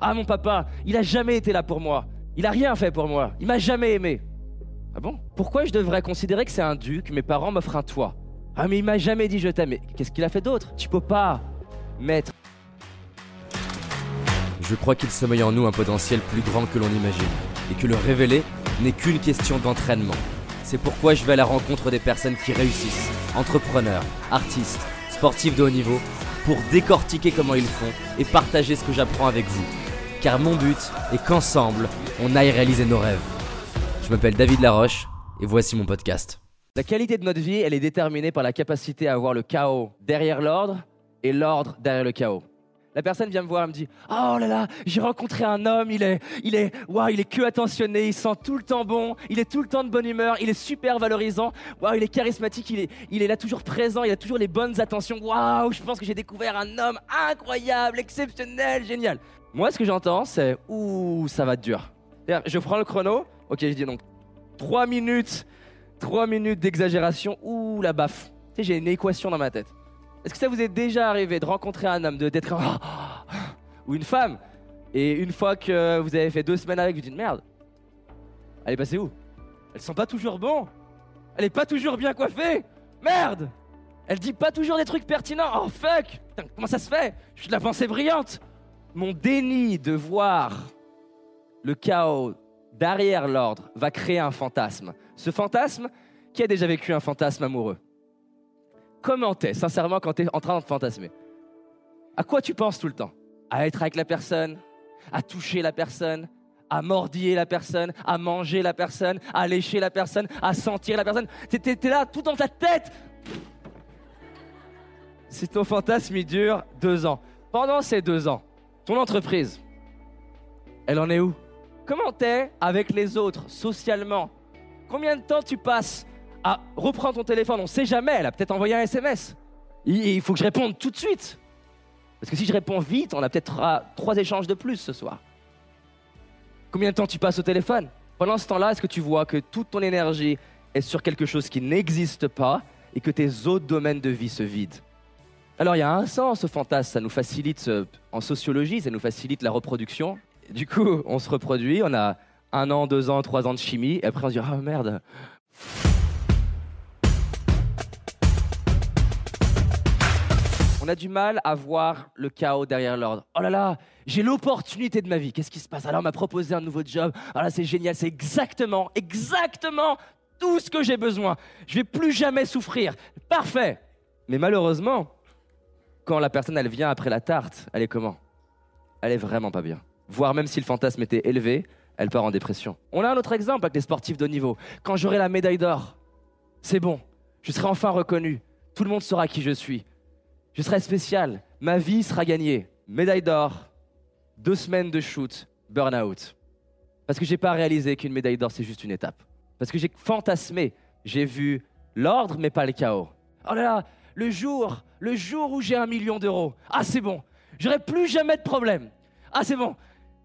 Ah, mon papa, il a jamais été là pour moi. Il a rien fait pour moi. Il m'a jamais aimé. Ah bon? Pourquoi je devrais considérer que c'est un dû que mes parents m'offrent un toit? Ah, mais il m'a jamais dit je t'aime. Qu'est-ce qu'il a fait d'autre? Tu peux pas mettre. Je crois qu'il sommeille en nous un potentiel plus grand que l'on imagine, et que le révéler n'est qu'une question d'entraînement. C'est pourquoi je vais à la rencontre des personnes qui réussissent, entrepreneurs, artistes, sportifs de haut niveau, pour décortiquer comment ils font et partager ce que j'apprends avec vous. Car mon but est qu'ensemble, on aille réaliser nos rêves. Je m'appelle David Laroche, et voici mon podcast. La qualité de notre vie, elle est déterminée par la capacité à avoir le chaos derrière l'ordre et l'ordre derrière le chaos. La personne vient me voir et me dit Oh là là, j'ai rencontré un homme, il est, il est, waouh, il est que attentionné, il sent tout le temps bon, il est tout le temps de bonne humeur, il est super valorisant, waouh, il est charismatique, il est, il est là toujours présent, il a toujours les bonnes attentions, waouh, je pense que j'ai découvert un homme incroyable, exceptionnel, génial. Moi, ce que j'entends, c'est Ouh, ça va être dur. Je prends le chrono, ok, je dis donc 3 minutes, 3 minutes d'exagération, ouh, la baffe. Tu sais, j'ai une équation dans ma tête. Est-ce que ça vous est déjà arrivé de rencontrer un homme, de d'être un- ou une femme, et une fois que vous avez fait deux semaines avec, vous dites merde, elle est passée où? Elle sent pas toujours bon. Elle est pas toujours bien coiffée. Merde! Elle dit pas toujours des trucs pertinents. Oh fuck! Comment ça se fait? Je suis de la pensée brillante Mon déni de voir le chaos derrière l'ordre va créer un fantasme. Ce fantasme, qui a déjà vécu un fantasme amoureux? Comment t'es, sincèrement, quand t'es en train de fantasmer À quoi tu penses tout le temps? À être avec la personne À toucher la personne à mordiller la personne, à manger la personne, à lécher la personne, à sentir la personne. T'es, t'es là, tout dans ta tête. Si ton fantasme, il dure deux ans. Pendant ces deux ans, ton entreprise, elle en est où? Comment t'es avec les autres, socialement? Combien de temps tu passes à reprendre ton téléphone? On sait jamais, elle a peut-être envoyé un SMS. Il faut que je réponde tout de suite. Parce que si je réponds vite, on a peut-être trois échanges de plus ce soir. Combien de temps tu passes au téléphone? Pendant ce temps-là, est-ce que tu vois que toute ton énergie est sur quelque chose qui n'existe pas et que tes autres domaines de vie se vident? Alors il y a un sens au fantasme, ça nous facilite, euh, en sociologie, ça nous facilite la reproduction. Du coup, on se reproduit, on a un an, deux ans, trois ans de chimie, et après on se dit, ah merde, On a du mal à voir le chaos derrière l'ordre. Oh là là, j'ai l'opportunité de ma vie. Qu'est-ce qui se passe? Alors, on m'a proposé un nouveau job. Ah là, c'est génial. C'est exactement, exactement tout ce que j'ai besoin. Je vais plus jamais souffrir. Parfait. Mais malheureusement, quand la personne, elle vient après la tarte, elle est comment? Elle est vraiment pas bien. Voire même si le fantasme était élevé, elle part en dépression. On a un autre exemple avec les sportifs de haut niveau. Quand j'aurai la médaille d'or, c'est bon. Je serai enfin reconnu. Tout le monde saura qui je suis. Je serai spécial. Ma vie sera gagnée. Médaille d'or, deux semaines de shoot, burn-out. Parce que j'ai pas réalisé qu'une médaille d'or, c'est juste une étape. Parce que j'ai fantasmé. J'ai vu l'ordre, mais pas le chaos. Oh là là, le jour, le jour où j'ai un million d'euros. Ah, c'est bon. J'aurai plus jamais de problème. Ah, c'est bon.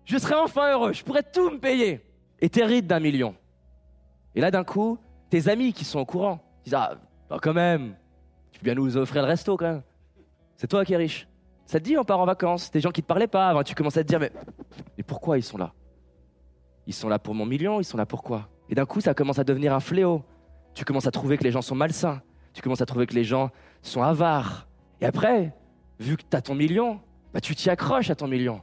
Je serai enfin heureux. Je pourrai tout me payer. Et t'hérites d'un million. Et là, d'un coup, tes amis qui sont au courant disent Ah, bah, quand même, tu peux bien nous offrir le resto quand même. C'est toi qui es riche. Ça te dit, on part en vacances. Des gens qui te parlaient pas avant, tu commences à te dire Mais, mais pourquoi ils sont là? Ils sont là pour mon million, ils sont là pourquoi Et d'un coup, ça commence à devenir un fléau. Tu commences à trouver que les gens sont malsains. Tu commences à trouver que les gens sont avares. Et après, vu que tu ton million, bah, tu t'y accroches à ton million.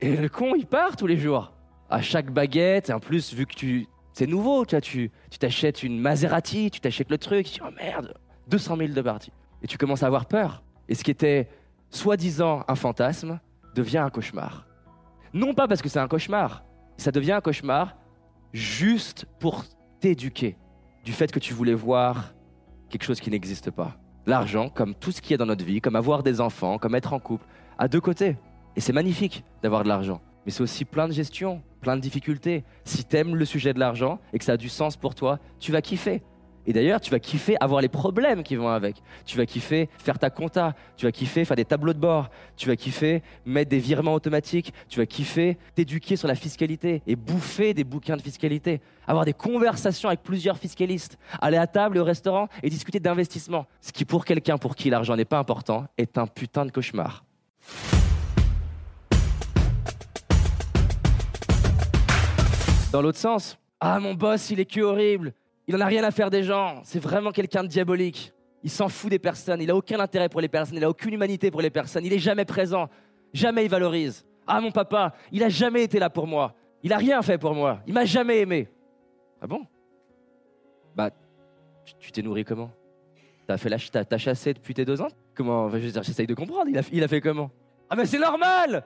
Et le con, il part tous les jours. À chaque baguette, et en plus, vu que tu. C'est nouveau, tu vois, tu tu t'achètes une Maserati, tu t'achètes le truc, tu dis, oh merde, 200 000 de partie. Et tu commences à avoir peur. Et ce qui était soi-disant un fantasme devient un cauchemar. Non pas parce que c'est un cauchemar, ça devient un cauchemar juste pour t'éduquer du fait que tu voulais voir quelque chose qui n'existe pas. L'argent, comme tout ce qu'il y a dans notre vie, comme avoir des enfants, comme être en couple, a deux côtés. Et c'est magnifique d'avoir de l'argent. Mais c'est aussi plein de gestion, plein de difficultés. Si t'aimes le sujet de l'argent et que ça a du sens pour toi, tu vas kiffer. Et d'ailleurs, tu vas kiffer avoir les problèmes qui vont avec. Tu vas kiffer faire ta compta, tu vas kiffer faire des tableaux de bord, tu vas kiffer mettre des virements automatiques, tu vas kiffer t'éduquer sur la fiscalité et bouffer des bouquins de fiscalité, avoir des conversations avec plusieurs fiscalistes, aller à table au restaurant et discuter d'investissement. Ce qui pour quelqu'un pour qui l'argent n'est pas important est un putain de cauchemar. Dans l'autre sens, ah mon boss, il est que horrible. Il en a rien à faire des gens. C'est vraiment quelqu'un de diabolique. Il s'en fout des personnes. Il a aucun intérêt pour les personnes. Il a aucune humanité pour les personnes. Il est jamais présent. Jamais il valorise. Ah mon papa, il a jamais été là pour moi. Il a rien fait pour moi. Il m'a jamais aimé. Ah bon? Bah, tu t'es nourri comment? T'as fait la, t'as chassé depuis tes deux ans? Comment Je veux dire, j'essaye de comprendre. Il a, il a fait comment? Ah mais c'est normal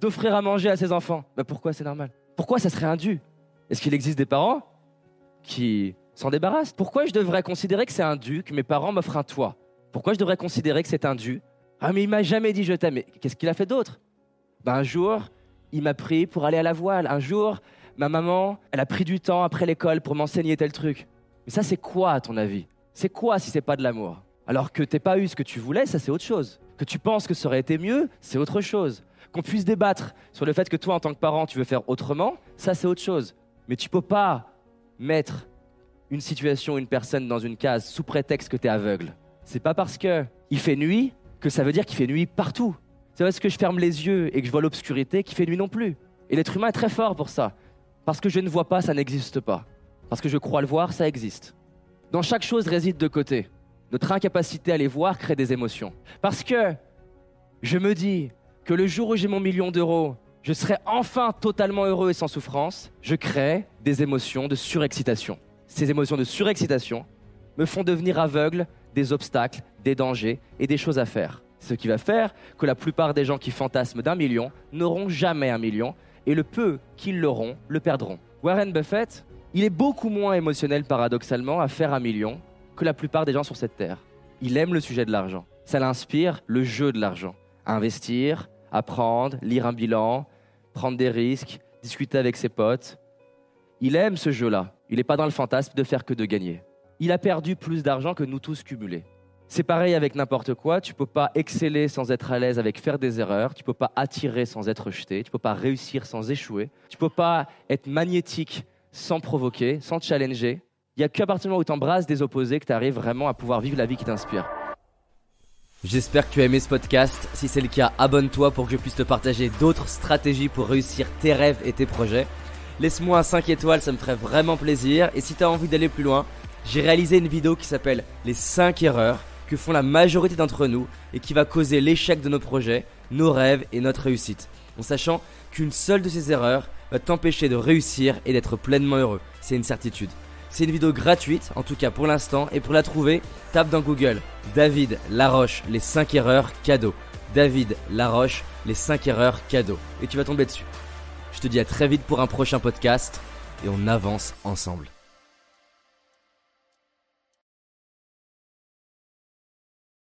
d'offrir à manger à ses enfants. Bah pourquoi c'est normal? Pourquoi ça serait indu? Est-ce qu'il existe des parents qui s'en débarrassent Pourquoi je devrais considérer que c'est indu que mes parents m'offrent un toit? Pourquoi je devrais considérer que c'est indu Ah mais il m'a jamais dit je t'aime. Qu'est-ce qu'il a fait d'autre? Bah, Un jour, il m'a pris pour aller à la voile. Un jour, ma maman, elle a pris du temps après l'école pour m'enseigner tel truc. Mais ça, c'est quoi à ton avis? C'est quoi si c'est pas de l'amour? Alors que t'es pas eu ce que tu voulais, ça c'est autre chose. Que tu penses que ça aurait été mieux, c'est autre chose. Qu'on puisse débattre sur le fait que toi, en tant que parent, tu veux faire autrement, ça c'est autre chose. Mais tu peux pas mettre une situation, une personne dans une case sous prétexte que tu es aveugle. C'est pas parce que il fait nuit que ça veut dire qu'il fait nuit partout. C'est parce que je ferme les yeux et que je vois l'obscurité qu'il fait nuit non plus. Et l'être humain est très fort pour ça. Parce que je ne vois pas, ça n'existe pas. Parce que je crois le voir, ça existe. Dans chaque chose réside deux côtés. Notre incapacité à les voir crée des émotions. Parce que je me dis que le jour où j'ai mon million d'euros, je serai enfin totalement heureux et sans souffrance, je crée des émotions de surexcitation. Ces émotions de surexcitation me font devenir aveugle des obstacles, des dangers et des choses à faire. Ce qui va faire que la plupart des gens qui fantasment d'un million n'auront jamais un million et le peu qu'ils l'auront le perdront. Warren Buffett, il est beaucoup moins émotionnel paradoxalement à faire un million que la plupart des gens sur cette terre. Il aime le sujet de l'argent. Ça l'inspire le jeu de l'argent. Investir, apprendre, lire un bilan, prendre des risques, discuter avec ses potes. Il aime ce jeu-là. Il n'est pas dans le fantasme de faire que de gagner. Il a perdu plus d'argent que nous tous cumulés. C'est pareil avec n'importe quoi. Tu peux pas exceller sans être à l'aise avec faire des erreurs. Tu peux pas attirer sans être jeté. Tu peux pas réussir sans échouer. Tu peux pas être magnétique sans provoquer, sans challenger. Il n'y a qu'à partir du moment où tu embrasses des opposés que tu arrives vraiment à pouvoir vivre la vie qui t'inspire. J'espère que tu as aimé ce podcast. Si c'est le cas, abonne-toi pour que je puisse te partager d'autres stratégies pour réussir tes rêves et tes projets. Laisse-moi un 5 étoiles, ça me ferait vraiment plaisir. Et si tu as envie d'aller plus loin, j'ai réalisé une vidéo qui s'appelle Les 5 erreurs que font la majorité d'entre nous et qui va causer l'échec de nos projets, nos rêves et notre réussite. En sachant qu'une seule de ces erreurs va t'empêcher de réussir et d'être pleinement heureux. C'est une certitude. C'est une vidéo gratuite, en tout cas pour l'instant, et pour la trouver, tape dans Google David Laroche, les 5 erreurs cadeaux. David Laroche, les 5 erreurs cadeaux. Et tu vas tomber dessus. Je te dis à très vite pour un prochain podcast, et on avance ensemble.